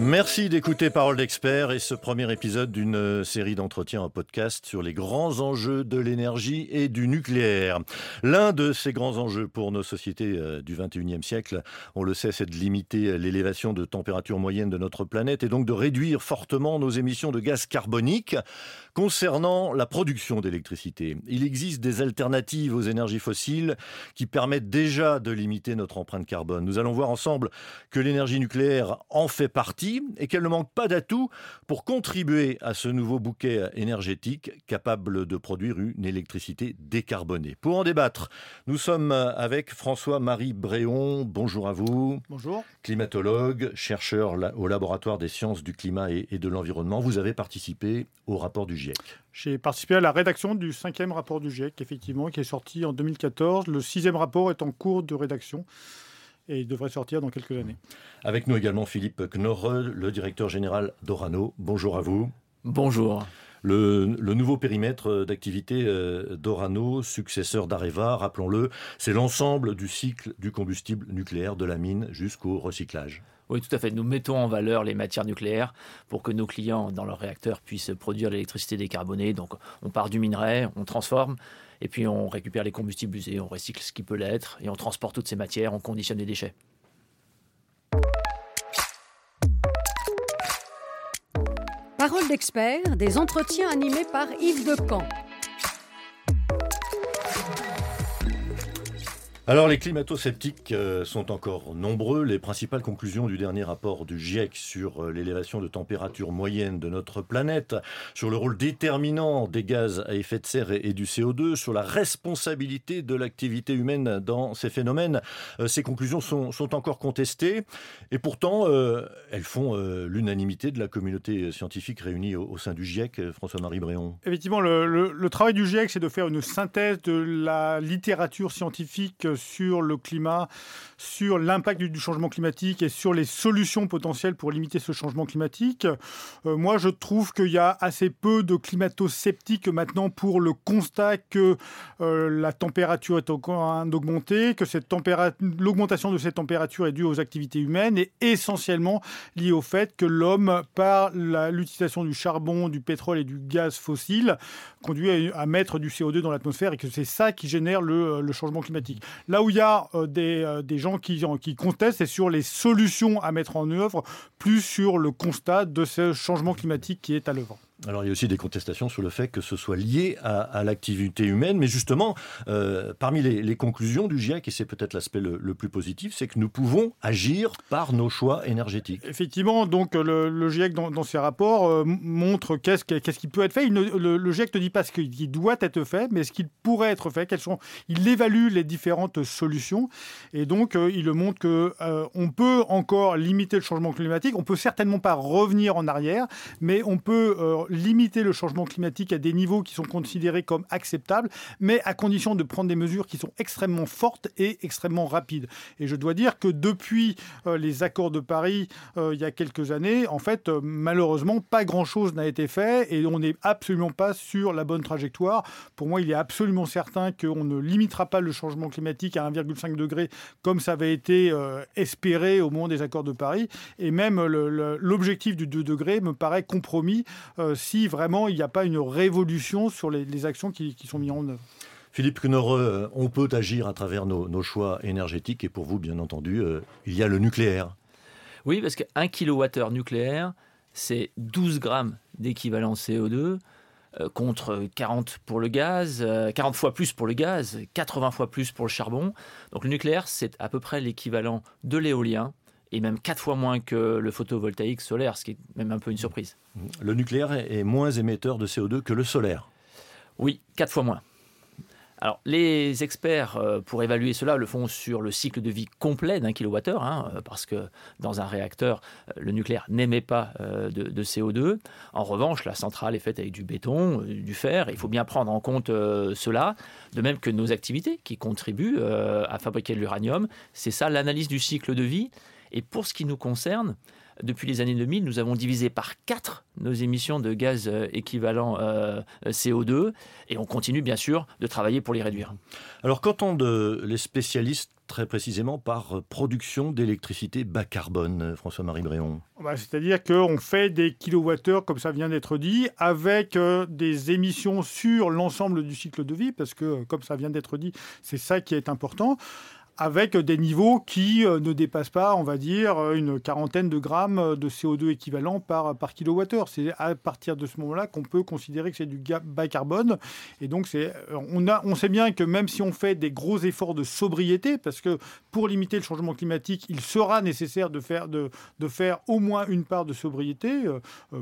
Merci d'écouter Parole d'expert et ce premier épisode d'une euh, série d'entretiens en podcast sur les grands enjeux de l'énergie et du nucléaire. L'un de ces grands enjeux pour nos sociétés euh, du 21e siècle, on le sait, c'est de limiter euh, l'élévation de température moyenne de notre planète et donc de réduire fortement nos émissions de gaz carbonique. Concernant la production d'électricité, il existe des alternatives aux énergies fossiles qui permettent déjà de limiter notre empreinte carbone. Nous allons voir ensemble que l'énergie nucléaire en fait partie et qu'elle ne manque pas d'atouts pour contribuer à ce nouveau bouquet énergétique capable de produire une électricité décarbonée. Pour en débattre, nous sommes avec François-Marie Bréon. Bonjour à vous. Bonjour. Climatologue, chercheur au laboratoire des sciences du climat et de l'environnement. Vous avez participé au rapport du GIEC. J'ai participé à la rédaction du cinquième rapport du GIEC, effectivement, qui est sorti en 2014. Le sixième rapport est en cours de rédaction et il devrait sortir dans quelques années. Avec nous également Philippe Knorre, le directeur général d'Orano. Bonjour à vous. Bonjour. Le, nouveau périmètre d'activité euh, d'Orano, successeur d'Areva, rappelons-le, c'est l'ensemble du cycle du combustible nucléaire de la mine jusqu'au recyclage. Oui, tout à fait. Nous mettons en valeur les matières nucléaires pour que nos clients, dans leurs réacteurs, puissent produire l'électricité décarbonée. Donc, on part du minerai, on transforme, et puis on récupère les combustibles usés, on recycle ce qui peut l'être, et on transporte toutes ces matières, on conditionne les déchets. Parole d'expert, des entretiens animés par Yves Decamp. Alors les climato-sceptiques euh, sont encore nombreux. Les principales conclusions du dernier rapport du GIEC sur euh, l'élévation de température moyenne de notre planète, sur le rôle déterminant des gaz à effet de serre et du CO2, sur la responsabilité de l'activité humaine dans ces phénomènes, euh, ces conclusions sont, encore contestées et pourtant elles font l'unanimité de la communauté scientifique réunie au, sein du GIEC. François-Marie Bréon. Effectivement, le, le travail du GIEC, c'est de faire une synthèse de la littérature scientifique sur le climat, sur l'impact du, changement climatique et sur les solutions potentielles pour limiter ce changement climatique. Euh, moi, je trouve qu'il y a assez peu de climato-sceptiques maintenant pour le constat que euh, la température est en train d'augmenter, que l'augmentation de cette température est due aux activités humaines et essentiellement liée au fait que l'homme, par l'utilisation du charbon, du pétrole et du gaz fossile, conduit à, mettre du CO2 dans l'atmosphère et que c'est ça qui génère le, le changement climatique. Là où il y a euh, euh, des, gens qui, qui contestent, c'est sur les solutions à mettre en œuvre, plus sur le constat de ce changement climatique qui est à l'œuvre. Alors il y a aussi des contestations sur le fait que ce soit lié à, l'activité humaine, mais justement, euh, parmi les, conclusions du GIEC, et c'est peut-être l'aspect le, plus positif, c'est que nous pouvons agir par nos choix énergétiques. Effectivement, donc le, GIEC dans, ses rapports euh, montre qu'est-ce, qu'est-ce qui peut être fait. Le, GIEC ne dit pas ce qui doit être fait, mais ce qui pourrait être fait. Quelles sont, il évalue les différentes solutions, et donc euh, il montre que on peut encore limiter le changement climatique. On peut certainement pas revenir en arrière, mais on peut limiter le changement climatique à des niveaux qui sont considérés comme acceptables, mais à condition de prendre des mesures qui sont extrêmement fortes et extrêmement rapides. Et je dois dire que depuis euh, les accords de Paris euh, il y a quelques années, en fait, euh, malheureusement, pas grand-chose n'a été fait et on n'est absolument pas sur la bonne trajectoire. Pour moi, il est absolument certain qu'on ne limitera pas le changement climatique à 1,5 degré comme ça avait été espéré au moment des accords de Paris. Et même l'objectif du 2 degrés me paraît compromis si vraiment il n'y a pas une révolution sur les, actions qui, sont mises en œuvre. Philippe euh, on peut agir à travers nos, choix énergétiques et pour vous, bien entendu, euh, il y a le nucléaire. Oui, parce qu'un kilowattheure nucléaire, c'est 12 grammes d'équivalent CO2 euh, contre 40 pour le gaz, 40 fois plus pour le gaz, 80 fois plus pour le charbon. Donc le nucléaire, c'est à peu près l'équivalent de l'éolien et même quatre fois moins que le photovoltaïque solaire, ce qui est même un peu une surprise. Le nucléaire est moins émetteur de CO2 que le solaire Oui, quatre fois moins. Alors, les experts, euh, pour évaluer cela, le font sur le cycle de vie complet d'un kilowattheure, hein, euh, parce que dans un réacteur, euh, le nucléaire n'émet pas de, CO2. En revanche, la centrale est faite avec du béton, du fer. Il faut bien prendre en compte cela, de même que nos activités qui contribuent à fabriquer de l'uranium. C'est ça l'analyse du cycle de vie. Et pour ce qui nous concerne, depuis les années 2000, nous avons divisé par 4 nos émissions de gaz euh, équivalent euh, CO2 et on continue bien sûr de travailler pour les réduire. Alors qu'entendent les spécialistes très précisément par production d'électricité bas carbone, François-Marie Bréon? Bah, C'est-à-dire qu'on fait des kilowattheures, comme ça vient d'être dit, avec euh, des émissions sur l'ensemble du cycle de vie, parce que, comme ça vient d'être dit, c'est ça qui est important avec des niveaux qui euh, ne dépassent pas, on va dire, euh, une quarantaine de grammes de CO2 équivalent par, par kilowattheure. C'est à partir de ce moment-là qu'on peut considérer que c'est du bas carbone. Et donc, euh, on, sait bien que même si on fait des gros efforts de sobriété, parce que pour limiter le changement climatique, il sera nécessaire de faire, de, de faire au moins une part de sobriété,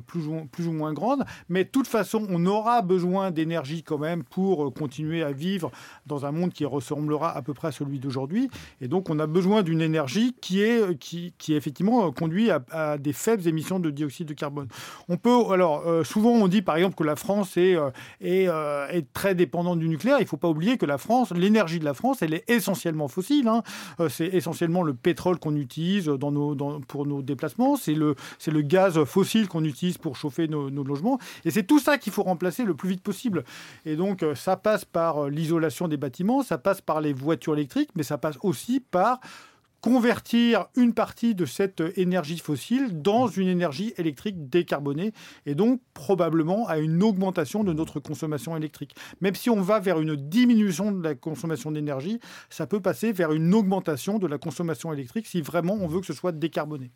plus, ou, plus ou moins grande. Mais de toute façon, on aura besoin d'énergie quand même pour continuer à vivre dans un monde qui ressemblera à peu près à celui d'aujourd'hui. Et donc, on a besoin d'une énergie qui est, qui, qui effectivement conduit à, des faibles émissions de dioxyde de carbone. On peut, alors, euh, souvent, on dit par exemple que la France est, euh, est, euh, est, très dépendante du nucléaire. Il faut pas oublier que la France, l'énergie de la France, elle est essentiellement fossile. Hein. c'est essentiellement le pétrole qu'on utilise dans nos, dans, pour nos déplacements. C'est le, c'est le gaz fossile qu'on utilise pour chauffer nos, nos logements. Et c'est tout ça qu'il faut remplacer le plus vite possible. Et donc, ça passe par l'isolation des bâtiments, ça passe par les voitures électriques, mais ça passe aussi par convertir une partie de cette énergie fossile dans une énergie électrique décarbonée et donc probablement à une augmentation de notre consommation électrique. Même si on va vers une diminution de la consommation d'énergie, ça peut passer vers une augmentation de la consommation électrique si vraiment on veut que ce soit décarboné.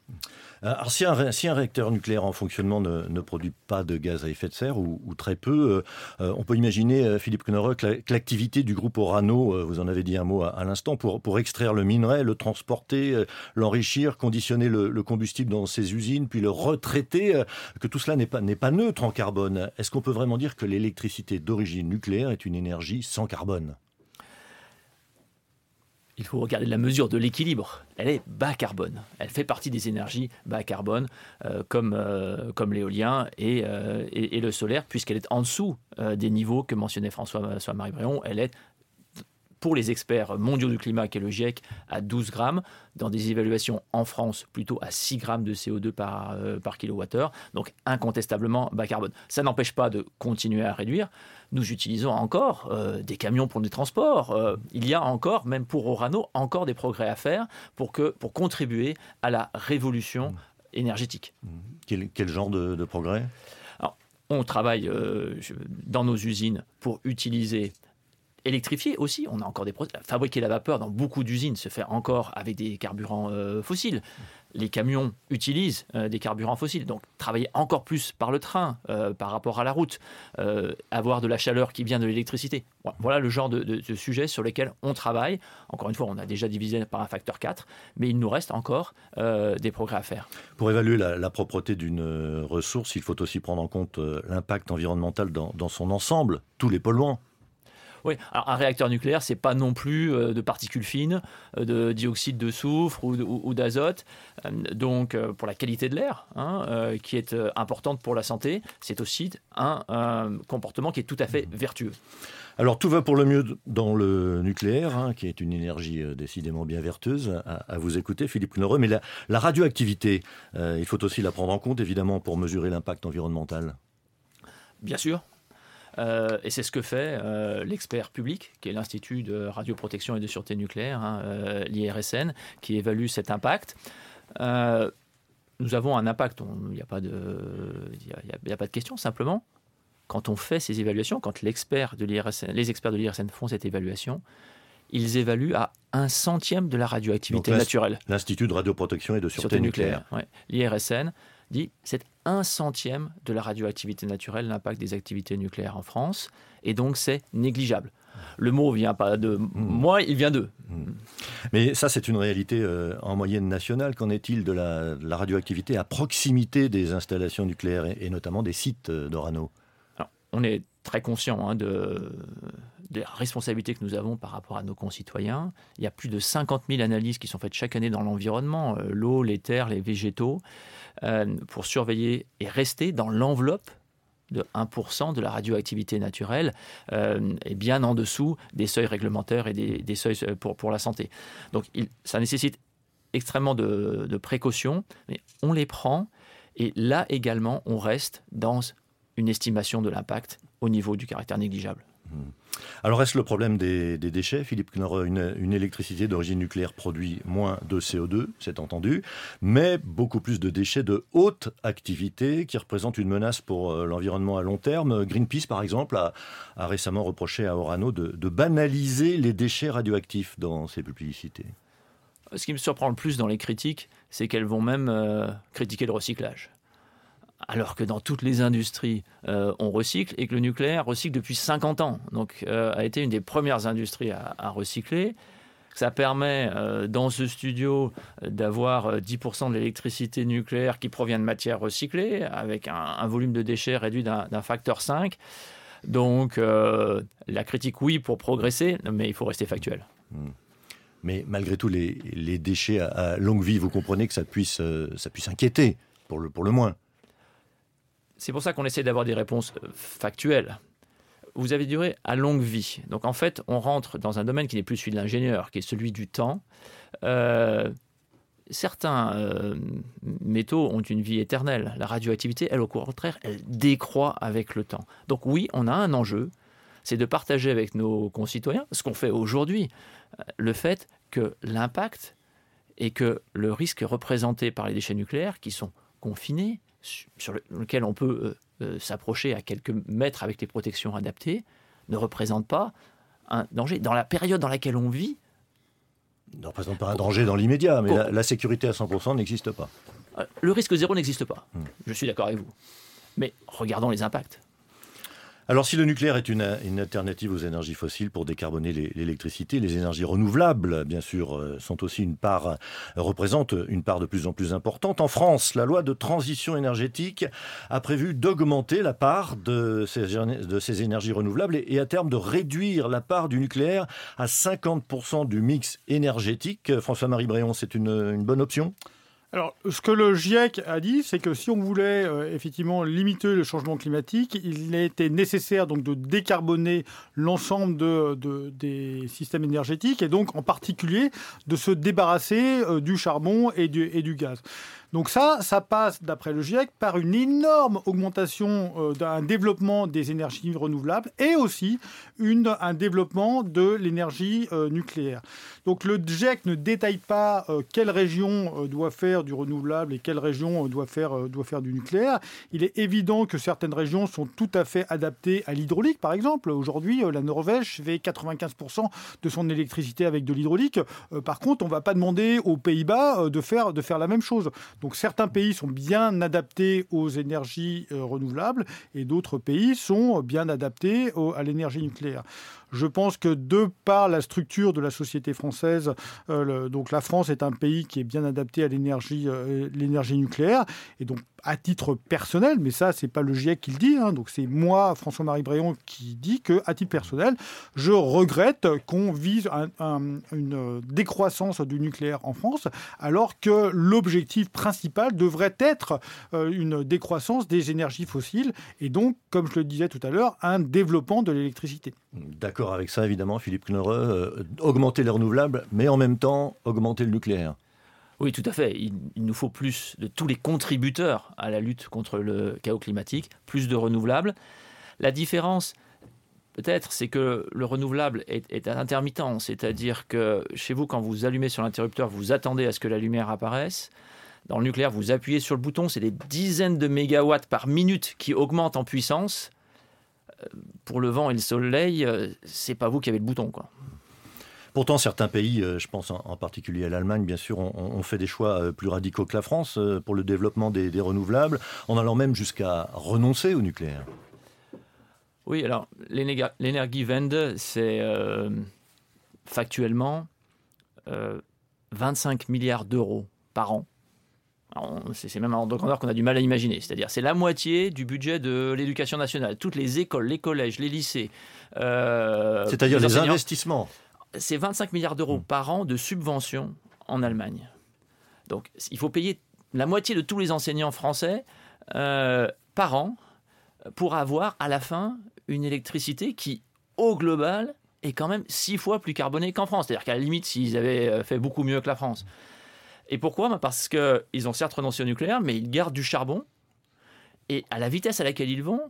Euh, alors si un, si un réacteur nucléaire en fonctionnement ne, ne, produit pas de gaz à effet de serre ou, ou très peu, euh, euh on peut imaginer, euh, Philippe Knorre, que l'activité du groupe Orano, vous en avez dit un mot à, à l'instant, pour, pour extraire le minerai, le transporter euh, l'enrichir, conditionner le, combustible dans ses usines, puis le retraiter, euh, que tout cela n'est pas, neutre en carbone. Est-ce qu'on peut vraiment dire que l'électricité d'origine nucléaire est une énergie sans carbone? Il faut regarder la mesure de l'équilibre. Elle est bas carbone. Elle fait partie des énergies bas carbone, euh, comme, l'éolien et, le solaire, puisqu'elle est en dessous des niveaux que mentionnait François-Marie Bréon. Elle est pour les experts mondiaux du climat, qui est le GIEC, à 12 grammes, dans des évaluations en France plutôt à 6 grammes de CO2 par, euh, par kilowattheure, donc incontestablement bas carbone. Ça n'empêche pas de continuer à réduire. Nous utilisons encore euh, des camions pour des transports. Euh, il y a encore, même pour Orano, encore des progrès à faire pour, que, pour contribuer à la révolution énergétique. Quel, quel genre de, de progrès? On travaille dans nos usines pour utiliser électrifier aussi. On a encore des fabriquer la vapeur dans beaucoup d'usines se fait encore avec des carburants euh, fossiles. Les camions utilisent euh, des carburants fossiles, donc travailler encore plus par le train euh, par rapport à la route, avoir de la chaleur qui vient de l'électricité. Voilà le genre de, sujets sur lesquels on travaille. Encore une fois, on a déjà divisé par un facteur 4, mais il nous reste encore des progrès à faire. Pour évaluer la, la propreté d'une ressource, il faut aussi prendre en compte l'impact environnemental dans, dans son ensemble, tous les polluants oui, alors un réacteur nucléaire, c'est pas non plus euh, de particules fines, euh, de dioxyde de soufre ou, d'azote. Euh, donc, pour la qualité de l'air, hein, qui est importante pour la santé, c'est aussi un, comportement qui est tout à fait vertueux. Alors tout va pour le mieux dans le nucléaire, hein, qui est une énergie décidément bien vertueuse à, vous écouter, Philippe Knorre. Mais la, la radioactivité, il faut aussi la prendre en compte, évidemment, pour mesurer l'impact environnemental. Bien sûr, euh, et c'est ce que fait euh, l'expert public, qui est l'Institut de radioprotection et de sûreté nucléaire, hein, euh, l'IRSN, qui évalue cet impact. nous avons un impact, il n'y a, pas de, a, a pas de question, simplement, quand on fait ces évaluations, quand l'expert de les experts de l'IRSN font cette évaluation, ils évaluent à un centième de la radioactivité naturelle. L'Institut de radioprotection et de sûreté, nucléaire. nucléaire L'IRSN dit c'est un centième de la radioactivité naturelle, l'impact des activités nucléaires en France, et donc c'est négligeable. Le mot vient pas de mmh. moi, il vient d'eux. Mmh. Mais ça, c'est une réalité euh, en moyenne nationale. Qu'en est-il de la, radioactivité à proximité des installations nucléaires et, notamment des sites euh, d'Orano? On est très conscient hein, de, des responsabilités que nous avons par rapport à nos concitoyens. Il y a plus de 50 000 analyses qui sont faites chaque année dans l'environnement, euh, l'eau, les terres, les végétaux, euh, pour surveiller et rester dans l'enveloppe de 1% de la radioactivité naturelle euh, et bien en dessous des seuils réglementaires et des, seuils pour, la santé. Donc ça nécessite extrêmement de précautions, mais on les prend. Et là également, on reste dans une estimation de l'impact au niveau du caractère négligeable. Alors est-ce le problème des, déchets Philippe Knorr, une, une électricité d'origine nucléaire produit moins de CO2, c'est entendu, mais beaucoup plus de déchets de haute activité qui représentent une menace pour euh, l'environnement à long terme? Greenpeace, par exemple, a, récemment reproché à Orano de, banaliser les déchets radioactifs dans ses publicités. Ce qui me surprend le plus dans les critiques, c'est qu'elles vont même euh, critiquer le recyclage alors que dans toutes les industries, euh, on recycle et que le nucléaire recycle depuis 50 ans. Donc, euh, a été une des premières industries à, recycler. Ça permet euh, dans ce studio d'avoir 10% de l'électricité nucléaire qui provient de matières recyclées, avec un, volume de déchets réduit d'un facteur 5. Donc, la critique, oui, pour progresser, mais il faut rester factuel. Hmm. Mais malgré tout, les, déchets à, longue vie, vous comprenez que ça puisse, ça puisse inquiéter, pour le, pour le moins. C'est pour ça qu'on essaie d'avoir des réponses euh, factuelles. Vous avez duré à longue vie. Donc en fait, on rentre dans un domaine qui n'est plus celui de l'ingénieur, qui est celui du temps. Euh, certains euh, métaux ont une vie éternelle. La radioactivité, elle, au contraire, elle décroît avec le temps. Donc oui, on a un enjeu, c'est de partager avec nos concitoyens, ce qu'on fait aujourd'hui, le fait que l'impact et que le risque représenté par les déchets nucléaires, qui sont confinés, sur lequel on peut euh, euh, s'approcher à quelques mètres avec les protections adaptées, ne représente pas un danger. Dans la période dans laquelle on vit, ne représente pas un danger dans l'immédiat, mais la, sécurité à 100% n'existe pas. Euh, le risque zéro n'existe pas. Hmm. Je suis d'accord avec vous. Mais regardons les impacts. Alors si le nucléaire est une, alternative aux énergies fossiles pour décarboner l'électricité, les énergies renouvelables, bien sûr, euh, sont aussi une part, euh, représentent une part de plus en plus importante. En France, la loi de transition énergétique a prévu d'augmenter la part de ces, de ces énergies renouvelables et, à terme de réduire la part du nucléaire à 50% du mix énergétique. François-Marie Bréon, c'est une bonne option? Alors, ce que le GIEC a dit, c'est que si on voulait euh, effectivement limiter le changement climatique, il était nécessaire de décarboner l'ensemble de, des systèmes énergétiques et donc en particulier de se débarrasser euh, du charbon et du gaz. Donc ça, ça passe, d'après le GIEC, par une énorme augmentation euh, d'un développement des énergies renouvelables et aussi un développement de l'énergie euh, nucléaire. Donc le GIEC ne détaille pas euh, quelle région doit faire du renouvelable et quelle région doit faire, du nucléaire. Il est évident que certaines régions sont tout à fait adaptées à l'hydraulique, par exemple. Aujourd'hui, la Norvège fait 95% de son électricité avec de l'hydraulique. par contre, on ne va pas demander aux Pays-Bas de faire la même chose. Donc certains pays sont bien adaptés aux énergies euh, renouvelables et d'autres pays sont bien adaptés à l'énergie nucléaire. Je pense que de par la structure de la société française, euh, donc la France est un pays qui est bien adapté à l'énergie euh, l'énergie nucléaire et donc à titre personnel, mais ça c'est pas le GIEC qui le dit, hein, donc c'est moi François-Marie Bréon qui dit que à titre personnel, je regrette qu'on vise une décroissance du nucléaire en France, alors que l'objectif principal devrait être euh, une décroissance des énergies fossiles et donc, comme je le disais tout à l'heure, un développement de l'électricité. D'accord avec ça, évidemment, Philippe Knorre. Euh, augmenter les renouvelables, mais en même temps, augmenter le nucléaire. Oui, tout à fait. Il, nous faut plus de tous les contributeurs à la lutte contre le chaos climatique, plus de renouvelables. La différence, peut-être, c'est que le renouvelable est intermittent. C'est-à-dire que chez vous, quand vous allumez sur l'interrupteur, vous attendez à ce que la lumière apparaisse. Dans le nucléaire, vous appuyez sur le bouton, c'est des dizaines de mégawatts par minute qui augmentent en puissance pour le vent et le soleil, euh, c'est pas vous qui avez le bouton, quoi. Pourtant, certains pays, euh, je pense en particulier à l'Allemagne, bien sûr, ont, fait des choix euh, plus radicaux que la France pour le développement des, renouvelables, en allant même jusqu'à renoncer au nucléaire. Oui, alors l'énergie-vende, c'est factuellement 25 milliards d'euros par an c'est même un ordre de grandeur qu'on a du mal à imaginer. C'est-à-dire, c'est la moitié du budget de l'éducation nationale. Toutes les écoles, les collèges, les lycées. Euh, C'est-à-dire les, investissements. C'est 25 milliards d'euros hmm. par an de subventions en Allemagne. Donc, il faut payer la moitié de tous les enseignants français euh, par an pour avoir à la fin une électricité qui, au global, est quand même six fois plus carbonée qu'en France. C'est-à-dire qu'à la limite, s'ils avaient fait beaucoup mieux que la France. Et pourquoi? Bah, Parce qu'ils ont certes renoncé au nucléaire, mais ils gardent du charbon. Et à la vitesse à laquelle ils vont,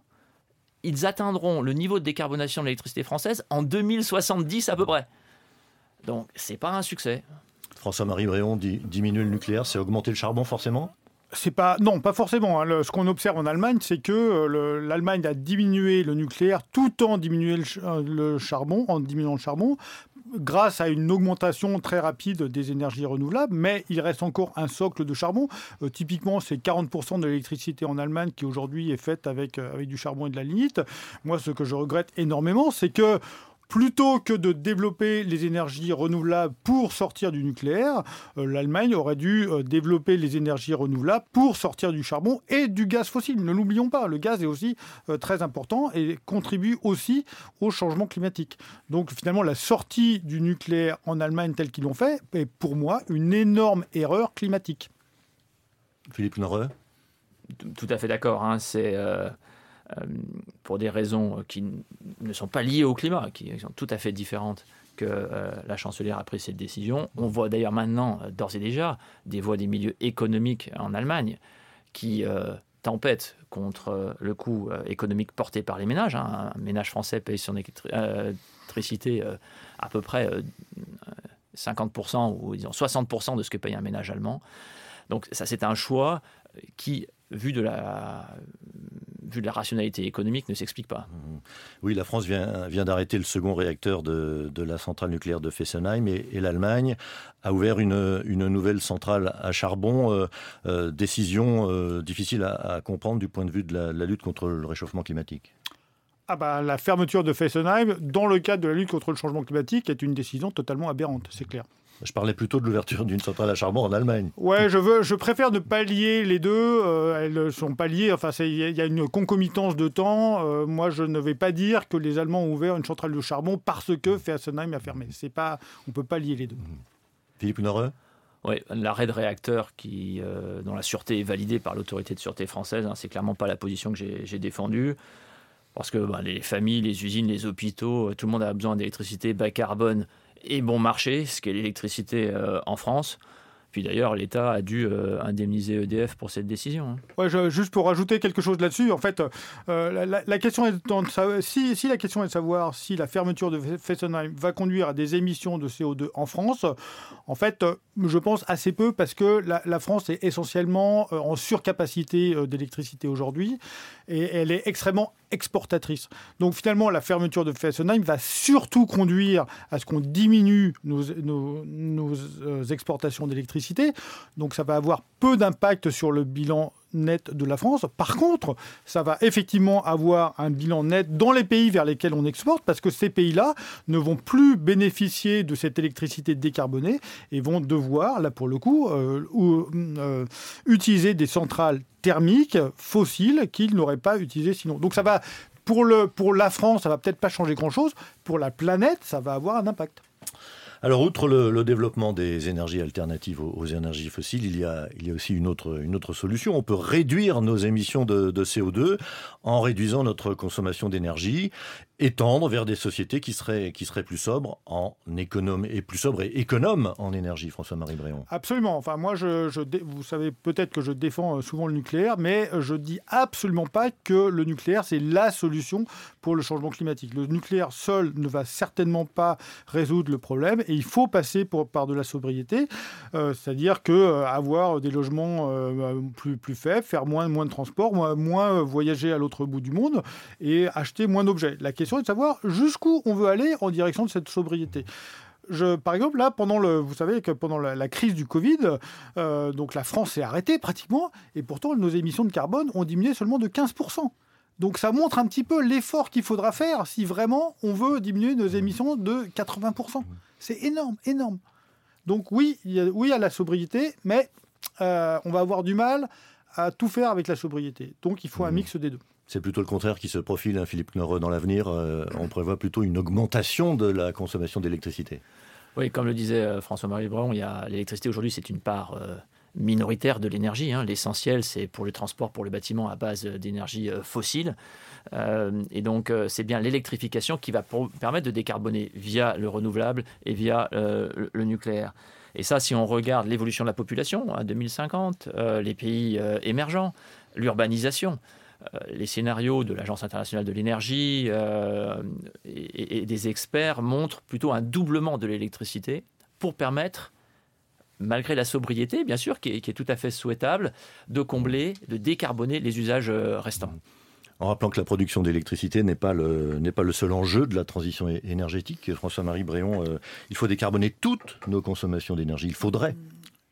ils atteindront le niveau de décarbonation de l'électricité française en 2070 à peu près. Donc, c'est pas un succès. François-Marie Bréon dit diminuer le nucléaire, c'est augmenter le charbon forcément? C'est pas non, pas forcément. Hein. ce qu'on observe en Allemagne, c'est que euh, l'Allemagne a diminué le nucléaire tout en diminuant le, le, charbon, en diminuant le charbon, grâce à une augmentation très rapide des énergies renouvelables. Mais il reste encore un socle de charbon. Euh, typiquement, c'est 40% de l'électricité en Allemagne qui aujourd'hui est faite avec euh, avec du charbon et de la lignite. Moi, ce que je regrette énormément, c'est que plutôt que de développer les énergies renouvelables pour sortir du nucléaire, euh, l'Allemagne aurait dû euh, développer les énergies renouvelables pour sortir du charbon et du gaz fossile. Ne l'oublions pas, le gaz est aussi euh, très important et contribue aussi au changement climatique. Donc finalement, la sortie du nucléaire en Allemagne telle qu'ils l'ont fait est pour moi une énorme erreur climatique. Philippe Noreux Tout à fait d'accord. Hein. C'est euh, pour des raisons qui ne sont pas liées au climat, qui sont tout à fait différentes que euh, la chancelière a pris cette décision. On voit d'ailleurs maintenant, euh, d'ores et déjà, des voix des milieux économiques en Allemagne qui tempêtent contre le coût économique porté par les ménages. Hein. Un ménage français paye son électricité à peu près 50% ou disons 60% de ce que paye un ménage allemand. Donc ça, c'est un choix qui, vu de la vu de la rationalité économique, ne s'explique pas. Mmh. Oui, la France vient, vient d'arrêter le second réacteur de, de, la centrale nucléaire de Fessenheim et, l'Allemagne a ouvert une, une, nouvelle centrale à charbon. Euh, euh, décision euh, difficile à, comprendre du point de vue de la, la lutte contre le réchauffement climatique. Ah bah, la fermeture de Fessenheim, dans le cadre de la lutte contre le changement climatique, est une décision totalement aberrante, c'est clair. Je parlais plutôt de l'ouverture d'une centrale à charbon en Allemagne. Ouais, je, veux, je préfère ne pas lier les deux. Euh, elles ne sont pas liées. Enfin, il y, a une concomitance de temps. Euh, moi, je ne vais pas dire que les Allemands ont ouvert une centrale de charbon parce que Fessenheim a fermé. C'est pas, on ne peut pas lier les deux. Mmh. Philippe Noreux oui, l'arrêt de réacteur qui, euh, dont la sûreté est validée par l'autorité de sûreté française, hein, c'est clairement pas la position que j'ai défendue. Parce que bah, les familles, les usines, les hôpitaux, tout le monde a besoin d'électricité bas carbone et bon marché, ce qu'est l'électricité euh, en France. Puis d'ailleurs, l'État a dû euh, indemniser EDF pour cette décision. Hein. Juste pour rajouter quelque chose là-dessus, en fait, euh, la, question est de, si, si, la question est de savoir si la fermeture de Fessenheim va conduire à des émissions de CO2 en France, en fait, je pense assez peu parce que la, France est essentiellement en surcapacité d'électricité aujourd'hui et elle est extrêmement exportatrice. Donc finalement, la fermeture de Fessenheim va surtout conduire à ce qu'on diminue nos, euh, exportations d'électricité. Donc ça va avoir peu d'impact sur le bilan net de la France. Par contre, ça va effectivement avoir un bilan net dans les pays vers lesquels on exporte, parce que ces pays-là ne vont plus bénéficier de cette électricité décarbonée et vont devoir, là pour le coup, euh, euh, utiliser des centrales thermiques fossiles qu'ils n'auraient pas utilisées sinon. Donc ça va, pour, pour la France, ça va peut-être pas changer grand-chose. Pour la planète, ça va avoir un impact. Alors, outre le, développement des énergies alternatives aux, énergies fossiles, il y, a, il y a aussi une autre, une autre solution. On peut réduire nos émissions de, de CO2 en réduisant notre consommation d'énergie étendre vers des sociétés qui seraient, qui seraient plus sobres en économe et plus sobres et économes en énergie, François-Marie Bréon. Absolument. Enfin, moi, je, vous savez peut-être que je défends euh, souvent le nucléaire, mais je dis absolument pas que le nucléaire c'est la solution pour le changement climatique. Le nucléaire seul ne va certainement pas résoudre le problème et il faut passer pour, par de la sobriété, euh, c'est-à-dire que euh, avoir des logements plus, plus faibles, faire moins, moins de transport, moins, moins voyager à l'autre bout du monde et acheter moins d'objets. La question de savoir jusqu'où on veut aller en direction de cette sobriété. Je, par exemple, là, pendant le, vous savez que pendant la, crise du Covid, euh, donc la France s'est arrêtée pratiquement, et pourtant nos émissions de carbone ont diminué seulement de 15%. Donc ça montre un petit peu l'effort qu'il faudra faire si vraiment on veut diminuer nos émissions de 80%. C'est énorme, énorme. Donc oui, il y a, oui à la sobriété, mais euh, on va avoir du mal à tout faire avec la sobriété. Donc il faut un mmh. mix des deux. C'est plutôt le contraire qui se profile, hein, Philippe Knorre, dans l'avenir. Euh, on prévoit plutôt une augmentation de la consommation d'électricité. Oui, comme le disait euh, François-Marie Brown, l'électricité aujourd'hui, c'est une part euh, minoritaire de l'énergie. Hein. L'essentiel, c'est pour le transport, pour le bâtiment à base d'énergie fossile. et donc, c'est bien l'électrification qui va permettre de décarboner via le renouvelable et via le, nucléaire. Et ça, si on regarde l'évolution de la population à 2050, les pays émergents, l'urbanisation, les scénarios de l'Agence internationale de l'énergie euh, et, des experts montrent plutôt un doublement de l'électricité pour permettre malgré la sobriété, bien sûr, qui est, tout à fait souhaitable, de combler, de décarboner les usages euh, restants. En rappelant que la production d'électricité n'est pas, le, n'est pas le seul enjeu de la transition énergétique, François-Marie Bréon, il faut décarboner toutes nos consommations d'énergie. Il faudrait.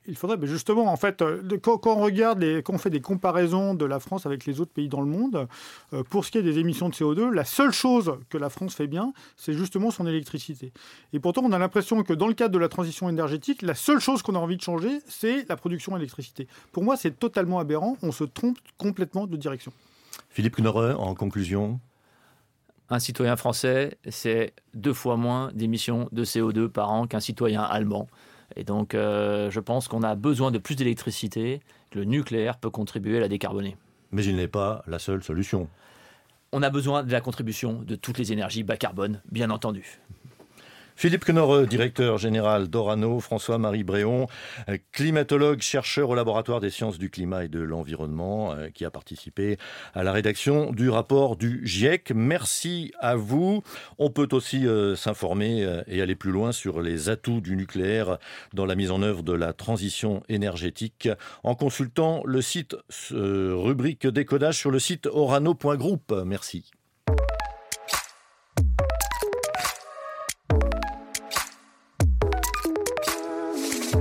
Il faudrait, mais justement, en fait, euh, quand, on regarde, les, quand on fait des comparaisons de la France avec les autres pays dans le monde, euh, pour ce qui est des émissions de CO2, la seule chose que la France fait bien, c'est justement son électricité. Et pourtant, on a l'impression que dans le cadre de la transition énergétique, la seule chose qu'on a envie de changer, c'est la production d'électricité. Pour moi, c'est totalement aberrant. On se trompe complètement de direction. Philippe Knorre, en conclusion un citoyen français, c'est deux fois moins d'émissions de CO2 par an qu'un citoyen allemand. Et donc, euh, je pense qu'on a besoin de plus d'électricité. Le nucléaire peut contribuer à la décarboner. Mais il n'est pas la seule solution. On a besoin de la contribution de toutes les énergies bas carbone, bien entendu. Philippe Knorre, directeur général d'Orano, François-Marie Bréon, euh, climatologue, chercheur au laboratoire des sciences du climat et de l'environnement, euh, qui a participé à la rédaction du rapport du GIEC. Merci à vous. On peut aussi euh, s'informer et aller plus loin sur les atouts du nucléaire dans la mise en œuvre de la transition énergétique en consultant le site rubrique décodage sur le site orano.group. Merci.